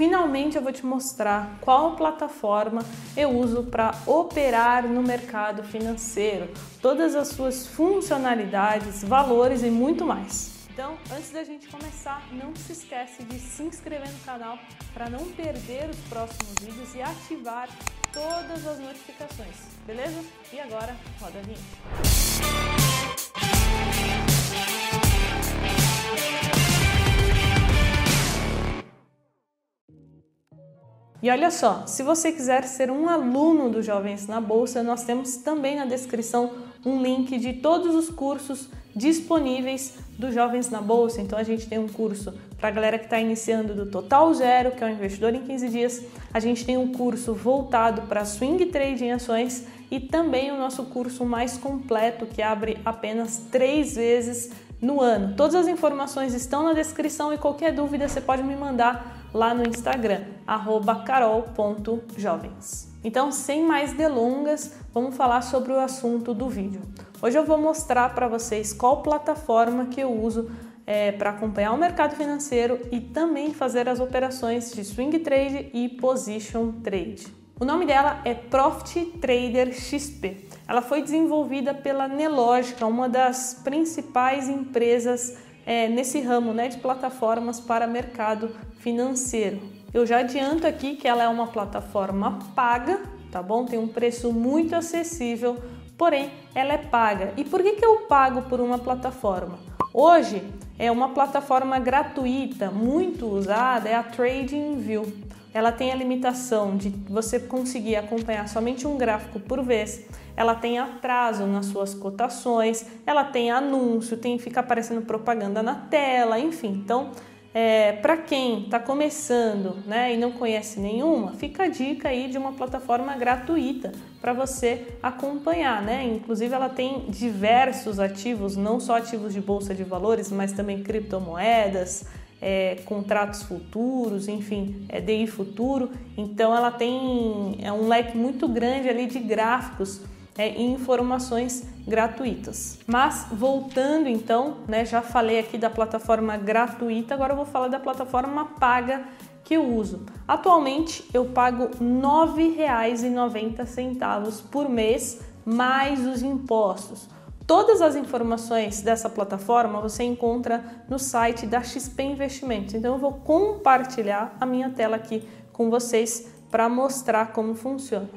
finalmente eu vou te mostrar qual plataforma eu uso para operar no mercado financeiro, todas as suas funcionalidades, valores e muito mais. Então, antes da gente começar, não se esquece de se inscrever no canal para não perder os próximos vídeos e ativar todas as notificações, beleza? E agora, roda a vinheta. E olha só, se você quiser ser um aluno do Jovens na Bolsa, nós temos também na descrição um link de todos os cursos disponíveis do Jovens na Bolsa. Então a gente tem um curso para a galera que está iniciando do Total Zero, que é o investidor em 15 dias. A gente tem um curso voltado para swing trade em ações e também o nosso curso mais completo que abre apenas três vezes no ano. Todas as informações estão na descrição e qualquer dúvida você pode me mandar lá no Instagram, carol.jovens. Então, sem mais delongas, vamos falar sobre o assunto do vídeo. Hoje eu vou mostrar para vocês qual plataforma que eu uso é, para acompanhar o mercado financeiro e também fazer as operações de swing trade e position trade. O nome dela é Profit Trader XP. Ela foi desenvolvida pela Nelogica, uma das principais empresas é, nesse ramo né, de plataformas para mercado financeiro. Eu já adianto aqui que ela é uma plataforma paga, tá bom? Tem um preço muito acessível, porém ela é paga. E por que, que eu pago por uma plataforma? Hoje é uma plataforma gratuita, muito usada, é a TradingView. Ela tem a limitação de você conseguir acompanhar somente um gráfico por vez ela tem atraso nas suas cotações, ela tem anúncio, tem fica aparecendo propaganda na tela, enfim. Então, é, para quem está começando né, e não conhece nenhuma, fica a dica aí de uma plataforma gratuita para você acompanhar. Né? Inclusive, ela tem diversos ativos, não só ativos de bolsa de valores, mas também criptomoedas. É, contratos futuros, enfim, é DI futuro. Então, ela tem é um leque muito grande ali de gráficos é, informações gratuitas. Mas voltando então, né, já falei aqui da plataforma gratuita, agora eu vou falar da plataforma paga que eu uso. Atualmente eu pago R$ 9,90 por mês mais os impostos. Todas as informações dessa plataforma você encontra no site da XP Investimentos. Então eu vou compartilhar a minha tela aqui com vocês para mostrar como funciona.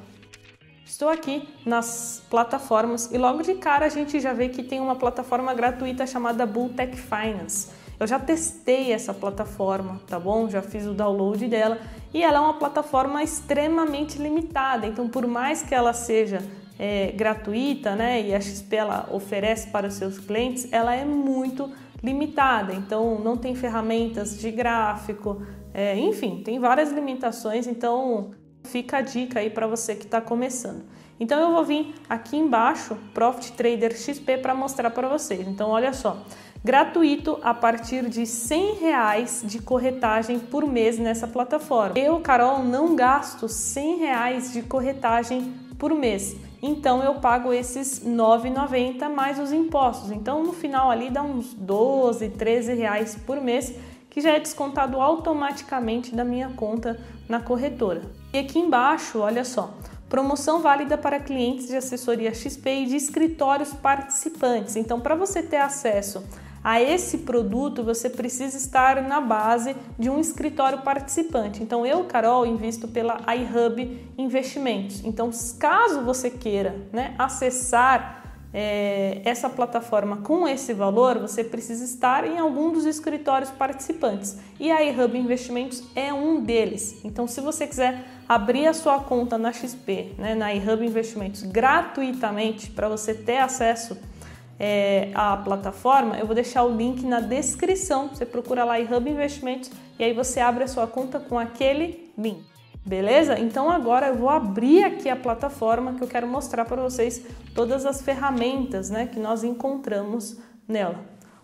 Estou aqui nas plataformas e logo de cara a gente já vê que tem uma plataforma gratuita chamada Bulltech Finance. Eu já testei essa plataforma, tá bom? Já fiz o download dela e ela é uma plataforma extremamente limitada. Então, por mais que ela seja é, gratuita, né, e a XP ela oferece para os seus clientes, ela é muito limitada. Então, não tem ferramentas de gráfico, é, enfim, tem várias limitações. Então, Fica a dica aí para você que está começando. Então eu vou vir aqui embaixo, Profit Trader XP, para mostrar para vocês. Então olha só, gratuito a partir de 100 reais de corretagem por mês nessa plataforma. Eu, Carol, não gasto 100 reais de corretagem por mês. Então eu pago esses R$ 9,90 mais os impostos. Então no final ali dá uns 12, 13 reais por mês que já é descontado automaticamente da minha conta na corretora. E aqui embaixo, olha só, promoção válida para clientes de assessoria XP e de escritórios participantes. Então, para você ter acesso a esse produto, você precisa estar na base de um escritório participante. Então, eu, Carol, invisto pela iHub Investimentos. Então, caso você queira né, acessar é, essa plataforma com esse valor, você precisa estar em algum dos escritórios participantes. E a iHub Investimentos é um deles. Então, se você quiser abrir a sua conta na XP, né, na iHub Investimentos, gratuitamente, para você ter acesso é, à plataforma, eu vou deixar o link na descrição. Você procura lá iHub Investimentos e aí você abre a sua conta com aquele link. Beleza? Então agora eu vou abrir aqui a plataforma que eu quero mostrar para vocês todas as ferramentas né, que nós encontramos nela.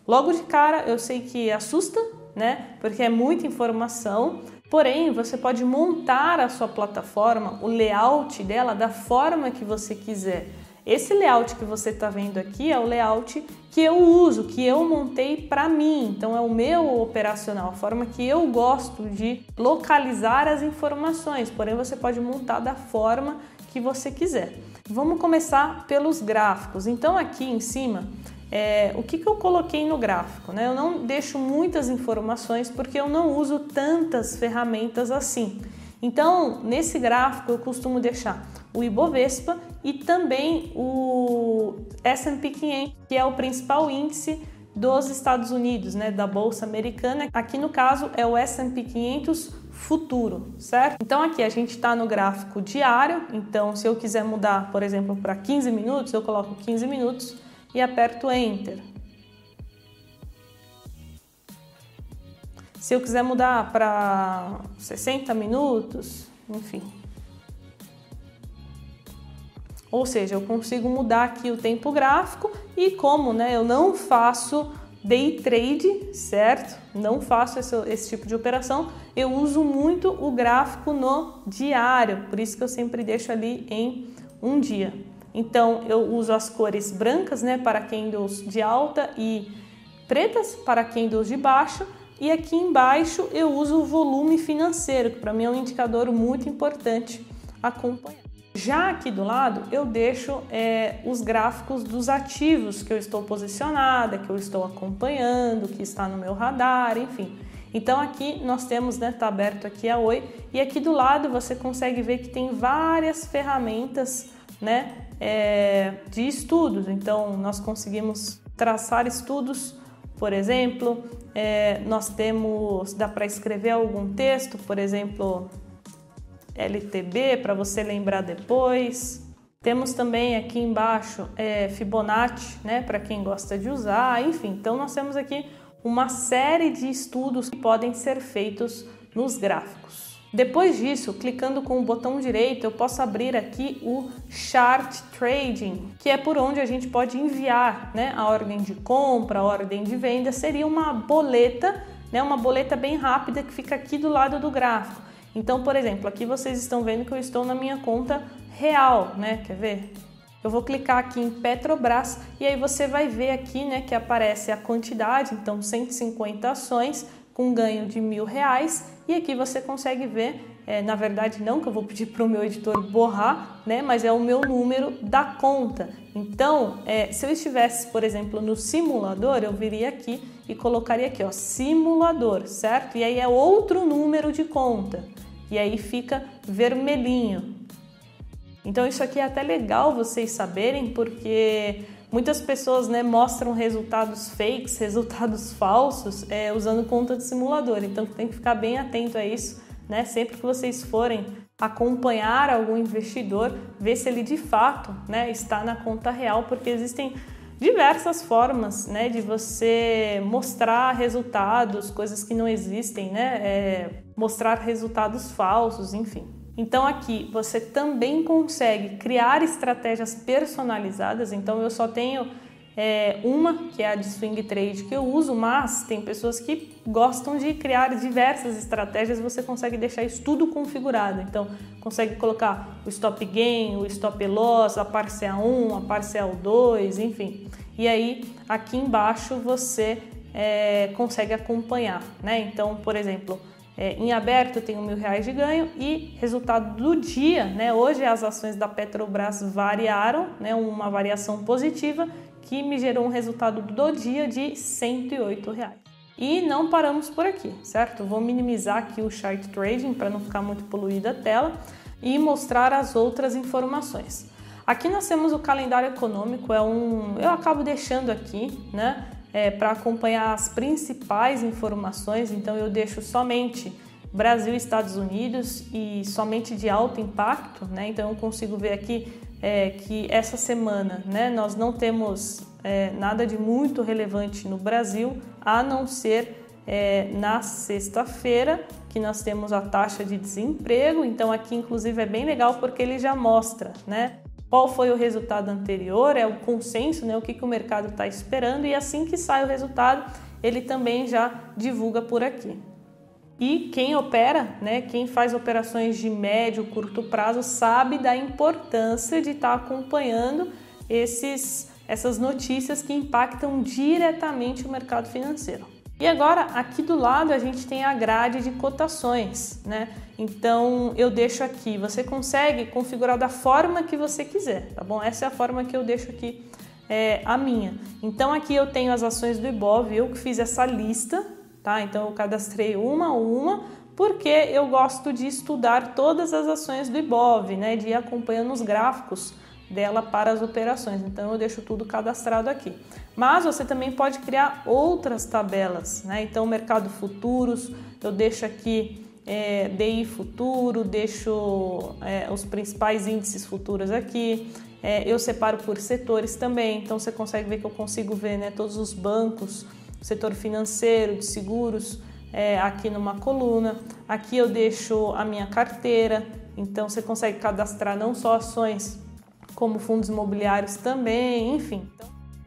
Logo de cara eu sei que assusta, né? Porque é muita informação, porém você pode montar a sua plataforma, o layout dela da forma que você quiser. Esse layout que você está vendo aqui é o layout que eu uso, que eu montei para mim. Então é o meu operacional, a forma que eu gosto de localizar as informações. Porém, você pode montar da forma que você quiser. Vamos começar pelos gráficos. Então aqui em cima é, o que, que eu coloquei no gráfico? Né? Eu não deixo muitas informações porque eu não uso tantas ferramentas assim. Então, nesse gráfico, eu costumo deixar o Ibovespa e também o S&P 500, que é o principal índice dos Estados Unidos, né, da bolsa americana. Aqui no caso é o S&P 500 futuro, certo? Então aqui a gente está no gráfico diário. Então, se eu quiser mudar, por exemplo, para 15 minutos, eu coloco 15 minutos e aperto Enter. Se eu quiser mudar para 60 minutos, enfim. Ou seja, eu consigo mudar aqui o tempo gráfico e como né, eu não faço day trade, certo? Não faço esse, esse, tipo de operação, eu uso muito o gráfico no diário, por isso que eu sempre deixo ali em um dia. Então eu uso as cores brancas, né, para candles de alta e pretas para candles de baixa. E aqui embaixo eu uso o volume financeiro, que para mim é um indicador muito importante acompanhar. Já aqui do lado eu deixo é, os gráficos dos ativos que eu estou posicionada, que eu estou acompanhando, que está no meu radar, enfim. Então aqui nós temos, né, tá aberto aqui a Oi, e aqui do lado você consegue ver que tem várias ferramentas, né, é, de estudos. Então, nós conseguimos traçar estudos, por exemplo, é, nós temos, dá para escrever algum texto, por exemplo, LTB, para você lembrar depois. Temos também aqui embaixo é, Fibonacci, né, para quem gosta de usar, enfim. Então, nós temos aqui uma série de estudos que podem ser feitos nos gráficos. Depois disso, clicando com o botão direito, eu posso abrir aqui o Chart Trading, que é por onde a gente pode enviar né, a ordem de compra, a ordem de venda. Seria uma boleta, né, uma boleta bem rápida que fica aqui do lado do gráfico. Então, por exemplo, aqui vocês estão vendo que eu estou na minha conta real, né? Quer ver? Eu vou clicar aqui em Petrobras e aí você vai ver aqui, né, que aparece a quantidade, então 150 ações com ganho de mil reais e aqui você consegue ver, é, na verdade não que eu vou pedir para o meu editor borrar, né, mas é o meu número da conta. Então, é, se eu estivesse, por exemplo, no simulador, eu viria aqui e colocaria aqui, ó, simulador, certo? E aí é outro número de conta. E aí fica vermelhinho. Então isso aqui é até legal vocês saberem, porque Muitas pessoas né, mostram resultados fakes, resultados falsos, é, usando conta de simulador. Então tem que ficar bem atento a isso. Né? Sempre que vocês forem acompanhar algum investidor, ver se ele de fato né, está na conta real, porque existem diversas formas né, de você mostrar resultados, coisas que não existem, né, é, mostrar resultados falsos, enfim. Então aqui você também consegue criar estratégias personalizadas. Então eu só tenho é, uma que é a de swing trade que eu uso, mas tem pessoas que gostam de criar diversas estratégias. Você consegue deixar isso tudo configurado. Então consegue colocar o stop gain, o stop loss, a parcial 1, a parcial 2, enfim. E aí aqui embaixo você é, consegue acompanhar, né? Então, por exemplo, é, em aberto tenho mil reais de ganho e resultado do dia, né? Hoje as ações da Petrobras variaram, né? Uma variação positiva que me gerou um resultado do dia de 108 reais. E não paramos por aqui, certo? Vou minimizar aqui o chart trading para não ficar muito poluída a tela e mostrar as outras informações. Aqui nós temos o calendário econômico, é um, eu acabo deixando aqui, né? é, para acompanhar as principais informações, então eu deixo somente Brasil Estados Unidos e somente de alto impacto, né? Então eu consigo ver aqui é, que essa semana né, nós não temos é, nada de muito relevante no Brasil, a não ser é, na sexta-feira, que nós temos a taxa de desemprego. Então aqui inclusive é bem legal porque ele já mostra, né? qual foi o resultado anterior, é o consenso, né, o que, que o mercado está esperando, e assim que sai o resultado, ele também já divulga por aqui. E quem opera, né, quem faz operações de médio, curto prazo, sabe da importância de estar tá acompanhando esses, essas notícias que impactam diretamente o mercado financeiro. E agora, aqui do lado, a gente tem a grade de cotações, né? Então, eu deixo aqui, você consegue configurar da forma que você quiser, tá bom? Essa é a forma que eu deixo aqui é, a minha. Então, aqui eu tenho as ações do Ibov, eu que fiz essa lista, tá? Então, eu cadastrei uma a uma, porque eu gosto de estudar todas as ações do Ibov, né? De ir acompanhando os gráficos dela para as operações. Então eu deixo tudo cadastrado aqui. Mas você também pode criar outras tabelas, né? Então mercado futuros, eu deixo aqui é, DI futuro, deixo é, os principais índices futuros aqui. É, eu separo por setores também, então você consegue ver que eu consigo ver né, todos os bancos, setor financeiro, de seguros, é, aqui numa coluna. Aqui eu deixo a minha carteira, então você consegue cadastrar não só ações como fundos imobiliários também, enfim.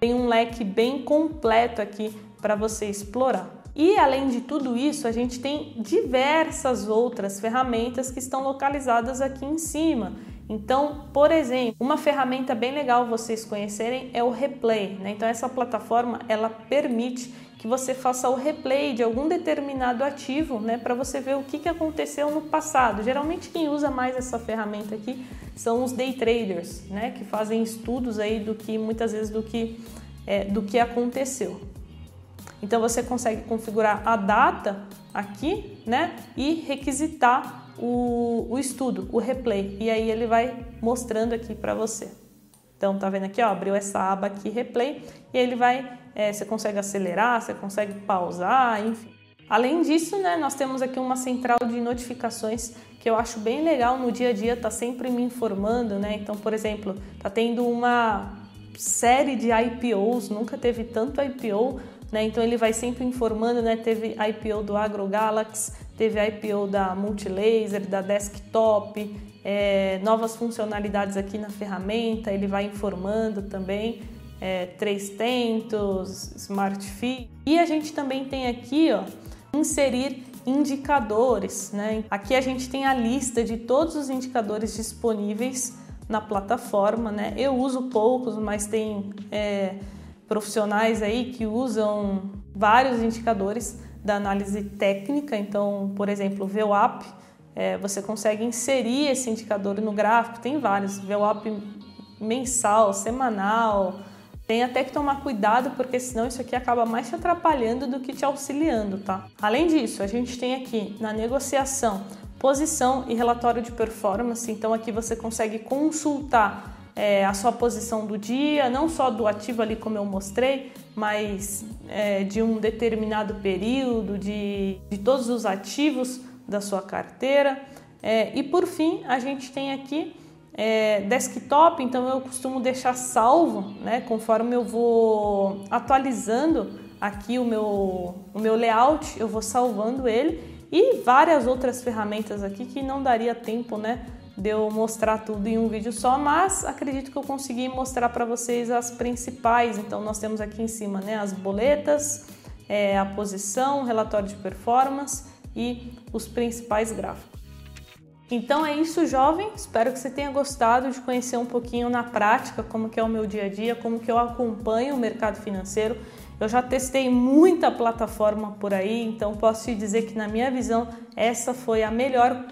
Tem um leque bem completo aqui para você explorar. E além de tudo isso, a gente tem diversas outras ferramentas que estão localizadas aqui em cima. Então, por exemplo, uma ferramenta bem legal vocês conhecerem é o Replay. Né? Então, essa plataforma ela permite que você faça o replay de algum determinado ativo, né, para você ver o que, que aconteceu no passado. Geralmente quem usa mais essa ferramenta aqui são os day traders, né, que fazem estudos aí do que muitas vezes do que é, do que aconteceu. Então você consegue configurar a data aqui, né, e requisitar o, o estudo, o replay, e aí ele vai mostrando aqui para você. Então tá vendo aqui, ó, abriu essa aba aqui replay e ele vai é, você consegue acelerar, você consegue pausar, enfim. Além disso, né, nós temos aqui uma central de notificações que eu acho bem legal no dia a dia, tá sempre me informando, né? Então, por exemplo, tá tendo uma série de IPOs, nunca teve tanto IPO, né? Então ele vai sempre informando, né? Teve IPO do AgroGalaxy, teve IPO da Multilaser, da Desktop, é, novas funcionalidades aqui na ferramenta, ele vai informando também é, três tentos, Smart Fit. E a gente também tem aqui, ó, inserir indicadores, né? Aqui a gente tem a lista de todos os indicadores disponíveis na plataforma, né? Eu uso poucos, mas tem é, profissionais aí que usam vários indicadores da análise técnica. Então, por exemplo, o VWAP, é, você consegue inserir esse indicador no gráfico. Tem vários, VWAP mensal, semanal, tem até que tomar cuidado porque senão isso aqui acaba mais te atrapalhando do que te auxiliando, tá? Além disso, a gente tem aqui na negociação posição e relatório de performance. Então aqui você consegue consultar é, a sua posição do dia, não só do ativo ali como eu mostrei, mas é, de um determinado período, de, de todos os ativos da sua carteira. É, e por fim, a gente tem aqui é, desktop, então eu costumo deixar salvo, né? Conforme eu vou atualizando aqui o meu, o meu layout, eu vou salvando ele e várias outras ferramentas aqui que não daria tempo, né? De eu mostrar tudo em um vídeo só, mas acredito que eu consegui mostrar para vocês as principais. Então, nós temos aqui em cima né, as boletas, é, a posição, relatório de performance e os principais gráficos. Então é isso, jovem. Espero que você tenha gostado de conhecer um pouquinho na prática como que é o meu dia a dia, como que eu acompanho o mercado financeiro. Eu já testei muita plataforma por aí, então posso te dizer que na minha visão essa foi a melhor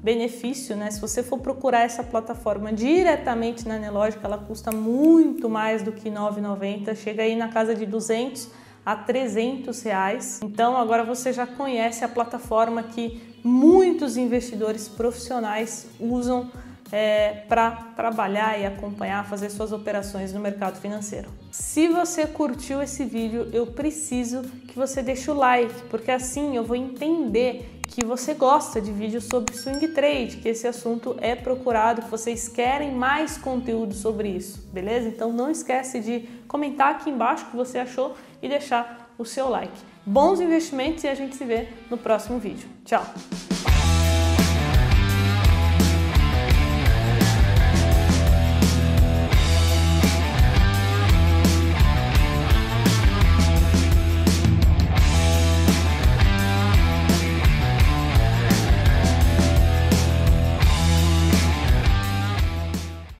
custo-benefício, né? Se você for procurar essa plataforma diretamente na Nelogica, ela custa muito mais do que R$ 9,90, chega aí na casa de 200 a 300 reais. Então agora você já conhece a plataforma que muitos investidores profissionais usam é, para trabalhar e acompanhar, fazer suas operações no mercado financeiro. Se você curtiu esse vídeo, eu preciso que você deixe o like, porque assim eu vou entender que você gosta de vídeos sobre swing trade, que esse assunto é procurado, que vocês querem mais conteúdo sobre isso, beleza? Então não esquece de comentar aqui embaixo o que você achou e deixar o seu like. Bons investimentos e a gente se vê no próximo vídeo. Tchau!